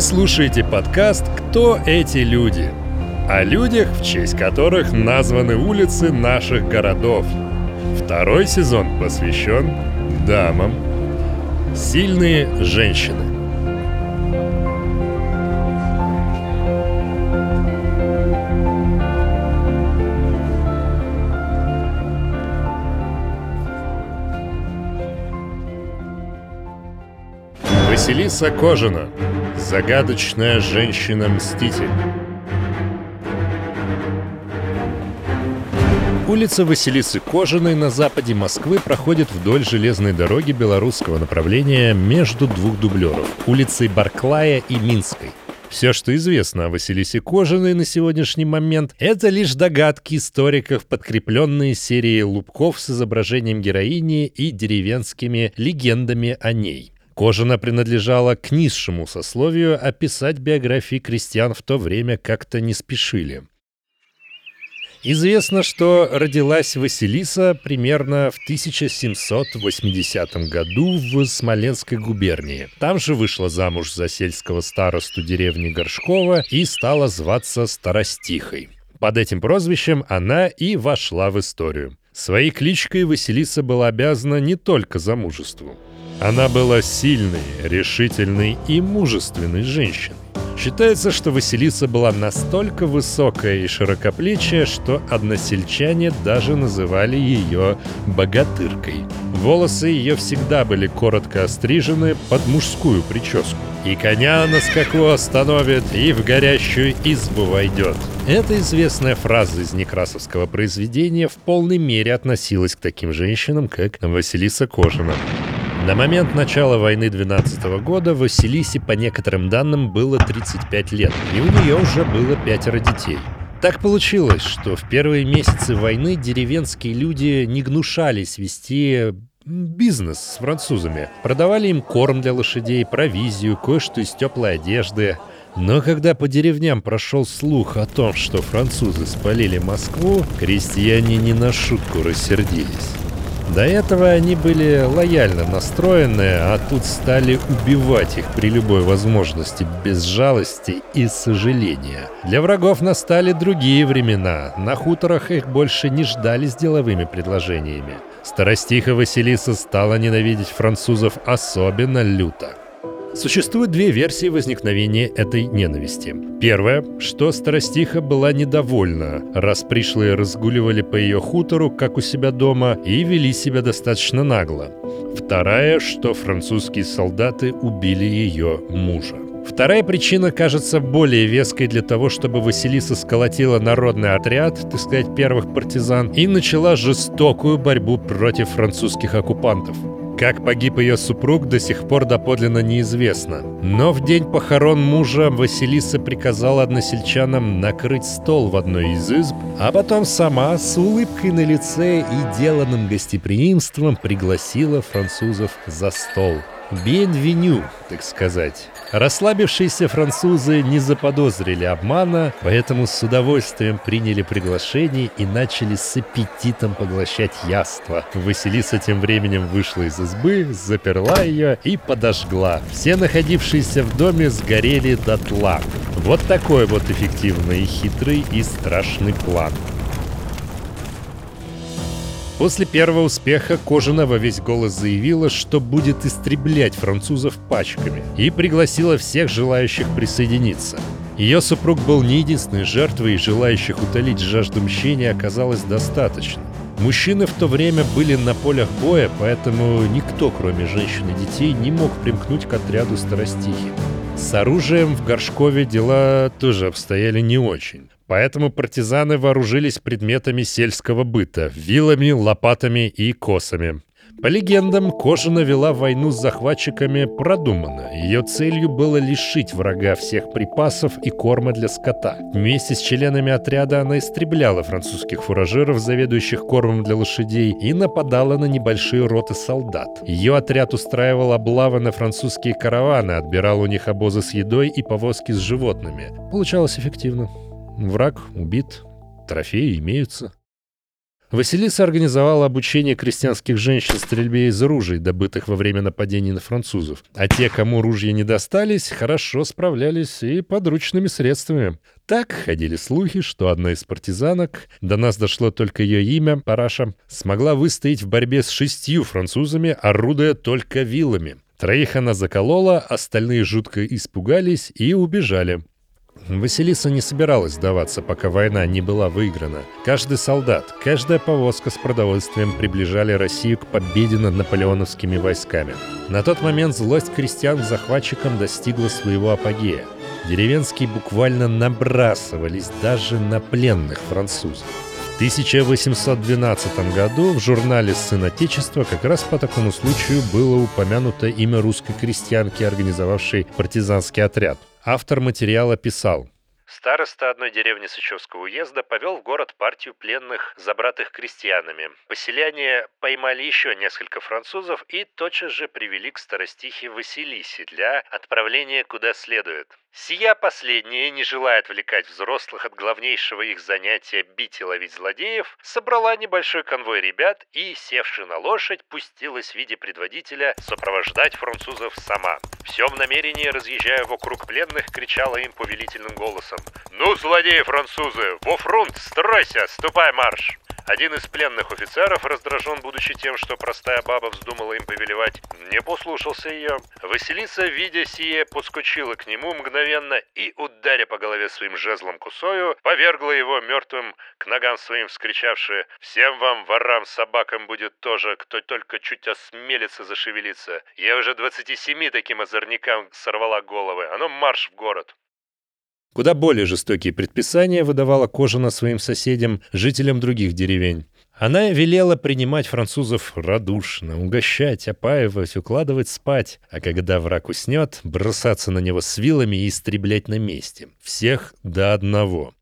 Вы слушаете подкаст «Кто эти люди?» О людях, в честь которых названы улицы наших городов. Второй сезон посвящен дамам. Сильные женщины. Василиса Кожина. Загадочная женщина-мститель. Улица Василисы Кожаной на западе Москвы проходит вдоль железной дороги белорусского направления между двух дублеров – улицей Барклая и Минской. Все, что известно о Василисе Кожаной на сегодняшний момент, это лишь догадки историков, подкрепленные серией лубков с изображением героини и деревенскими легендами о ней – Кожина принадлежала к низшему сословию, а писать биографии крестьян в то время как-то не спешили. Известно, что родилась Василиса примерно в 1780 году в Смоленской губернии. Там же вышла замуж за сельского старосту деревни Горшкова и стала зваться Старостихой. Под этим прозвищем она и вошла в историю. Своей кличкой Василиса была обязана не только замужеству. Она была сильной, решительной и мужественной женщиной. Считается, что Василиса была настолько высокая и широкоплечая, что односельчане даже называли ее «богатыркой». Волосы ее всегда были коротко острижены под мужскую прическу. И коня на скаку остановит, и в горящую избу войдет. Эта известная фраза из некрасовского произведения в полной мере относилась к таким женщинам, как Василиса Кожина. На момент начала войны 12 года Василисе, по некоторым данным, было 35 лет, и у нее уже было пятеро детей. Так получилось, что в первые месяцы войны деревенские люди не гнушались вести бизнес с французами. Продавали им корм для лошадей, провизию, кое-что из теплой одежды. Но когда по деревням прошел слух о том, что французы спалили Москву, крестьяне не на шутку рассердились. До этого они были лояльно настроены, а тут стали убивать их при любой возможности, без жалости и сожаления. Для врагов настали другие времена. На хуторах их больше не ждали с деловыми предложениями. Старостиха Василиса стала ненавидеть французов особенно люто. Существует две версии возникновения этой ненависти. Первая, что Старостиха была недовольна, раз пришлые разгуливали по ее хутору, как у себя дома, и вели себя достаточно нагло. Вторая, что французские солдаты убили ее мужа. Вторая причина кажется более веской для того, чтобы Василиса сколотила народный отряд, так сказать, первых партизан, и начала жестокую борьбу против французских оккупантов. Как погиб ее супруг, до сих пор доподлинно неизвестно. Но в день похорон мужа Василиса приказала односельчанам накрыть стол в одной из изб, а потом сама с улыбкой на лице и деланным гостеприимством пригласила французов за стол. «Бенвеню», так сказать. Расслабившиеся французы не заподозрили обмана, поэтому с удовольствием приняли приглашение и начали с аппетитом поглощать яство. Василиса тем временем вышла из избы, заперла ее и подожгла. Все находившиеся в доме сгорели дотла. Вот такой вот эффективный, хитрый и страшный план. После первого успеха Кожина во весь голос заявила, что будет истреблять французов пачками и пригласила всех желающих присоединиться. Ее супруг был не единственной жертвой, и желающих утолить жажду мщения оказалось достаточно. Мужчины в то время были на полях боя, поэтому никто, кроме женщин и детей, не мог примкнуть к отряду старостихи. С оружием в Горшкове дела тоже обстояли не очень. Поэтому партизаны вооружились предметами сельского быта – вилами, лопатами и косами. По легендам, Кожина вела войну с захватчиками продуманно. Ее целью было лишить врага всех припасов и корма для скота. Вместе с членами отряда она истребляла французских фуражеров, заведующих кормом для лошадей, и нападала на небольшие роты солдат. Ее отряд устраивал облавы на французские караваны, отбирал у них обозы с едой и повозки с животными. Получалось эффективно. Враг убит, трофеи имеются. Василиса организовала обучение крестьянских женщин стрельбе из ружей, добытых во время нападений на французов. А те, кому ружья не достались, хорошо справлялись и подручными средствами. Так ходили слухи, что одна из партизанок, до нас дошло только ее имя, Параша, смогла выстоять в борьбе с шестью французами, орудуя только вилами. Троих она заколола, остальные жутко испугались и убежали. Василиса не собиралась сдаваться, пока война не была выиграна. Каждый солдат, каждая повозка с продовольствием приближали Россию к победе над наполеоновскими войсками. На тот момент злость крестьян к захватчикам достигла своего апогея. Деревенские буквально набрасывались даже на пленных французов. В 1812 году в журнале «Сын Отечества» как раз по такому случаю было упомянуто имя русской крестьянки, организовавшей партизанский отряд. Автор материала писал Староста одной деревни Сычевского уезда повел в город партию пленных, забратых крестьянами. Поселяне поймали еще несколько французов и тотчас же привели к старостихе Василисе для отправления куда следует. Сия последняя, не желая отвлекать взрослых от главнейшего их занятия бить и ловить злодеев, собрала небольшой конвой ребят и, севши на лошадь, пустилась в виде предводителя сопровождать французов сама. Всем намерении, разъезжая вокруг пленных, кричала им повелительным голосом «Ну, злодеи французы, во фронт, стройся, ступай марш!» Один из пленных офицеров, раздражен будучи тем, что простая баба вздумала им повелевать, не послушался ее. Василиса, видя сие, подскочила к нему мгновенно и, ударя по голове своим жезлом кусою, повергла его мертвым к ногам своим, вскричавши «Всем вам, ворам, собакам будет тоже, кто только чуть осмелится зашевелиться. Я уже двадцати семи таким озорникам сорвала головы, а ну марш в город!» Куда более жестокие предписания выдавала Кожина своим соседям, жителям других деревень. Она велела принимать французов радушно, угощать, опаивать, укладывать спать, а когда враг уснет, бросаться на него с вилами и истреблять на месте. Всех до одного.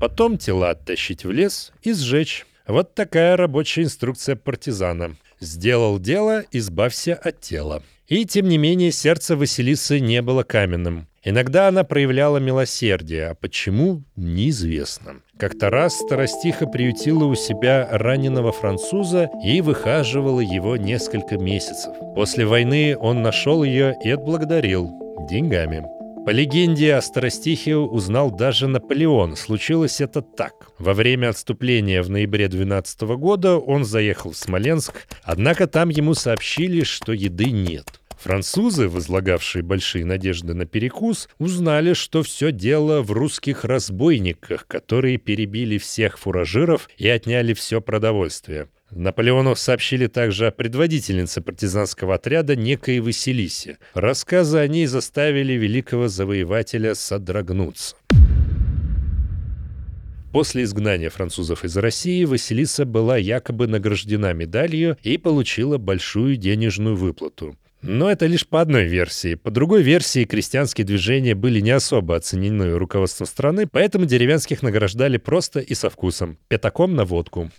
Потом тела оттащить в лес и сжечь. Вот такая рабочая инструкция партизана. Сделал дело, избавься от тела. И тем не менее сердце Василисы не было каменным. Иногда она проявляла милосердие, а почему – неизвестно. Как-то раз старостиха приютила у себя раненого француза и выхаживала его несколько месяцев. После войны он нашел ее и отблагодарил деньгами. По легенде о Старостихе узнал даже Наполеон. Случилось это так. Во время отступления в ноябре 12 года он заехал в Смоленск, однако там ему сообщили, что еды нет. Французы, возлагавшие большие надежды на перекус, узнали, что все дело в русских разбойниках, которые перебили всех фуражиров и отняли все продовольствие. Наполеону сообщили также о предводительнице партизанского отряда некой Василисе. Рассказы о ней заставили великого завоевателя содрогнуться. После изгнания французов из России Василиса была якобы награждена медалью и получила большую денежную выплату. Но это лишь по одной версии. По другой версии, крестьянские движения были не особо оценены руководством страны, поэтому деревенских награждали просто и со вкусом. Пятаком на водку.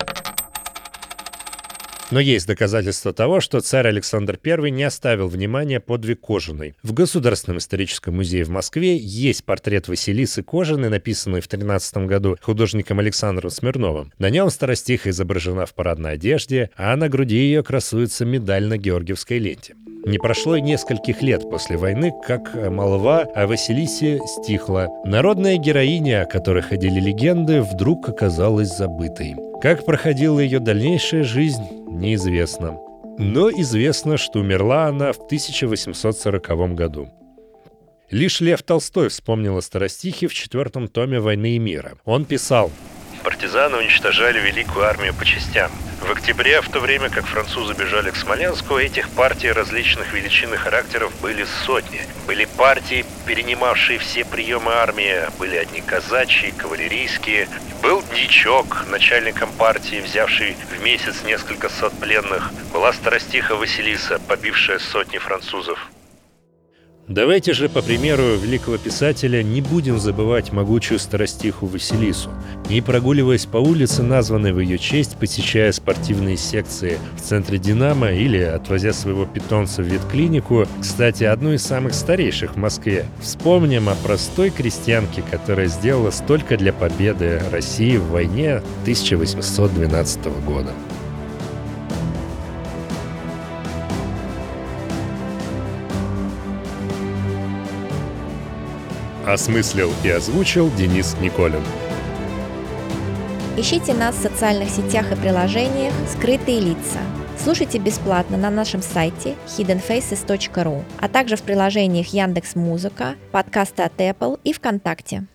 Но есть доказательства того, что царь Александр I не оставил внимания подвиг Кожаной. В Государственном историческом музее в Москве есть портрет Василисы Кожаной, написанный в 13 году художником Александром Смирновым. На нем старостиха изображена в парадной одежде, а на груди ее красуется медаль на Георгиевской ленте. Не прошло и нескольких лет после войны, как молва о Василисе стихла. Народная героиня, о которой ходили легенды, вдруг оказалась забытой. Как проходила ее дальнейшая жизнь, неизвестно. Но известно, что умерла она в 1840 году. Лишь Лев Толстой вспомнил о старостихе в четвертом томе «Войны и мира». Он писал Партизаны уничтожали великую армию по частям. В октябре, в то время как французы бежали к Смоленску, этих партий различных величин и характеров были сотни. Были партии, перенимавшие все приемы армии, были одни казачьи, кавалерийские. Был дичок, начальником партии, взявший в месяц несколько сот пленных. Была старостиха Василиса, побившая сотни французов. Давайте же, по примеру великого писателя, не будем забывать могучую старостиху Василису. И прогуливаясь по улице, названной в ее честь, посещая спортивные секции в центре «Динамо» или отвозя своего питомца в ветклинику, кстати, одну из самых старейших в Москве, вспомним о простой крестьянке, которая сделала столько для победы России в войне 1812 года. Осмыслил и озвучил Денис Николин. Ищите нас в социальных сетях и приложениях «Скрытые лица». Слушайте бесплатно на нашем сайте hiddenfaces.ru, а также в приложениях Яндекс Музыка, подкасты от Apple и ВКонтакте.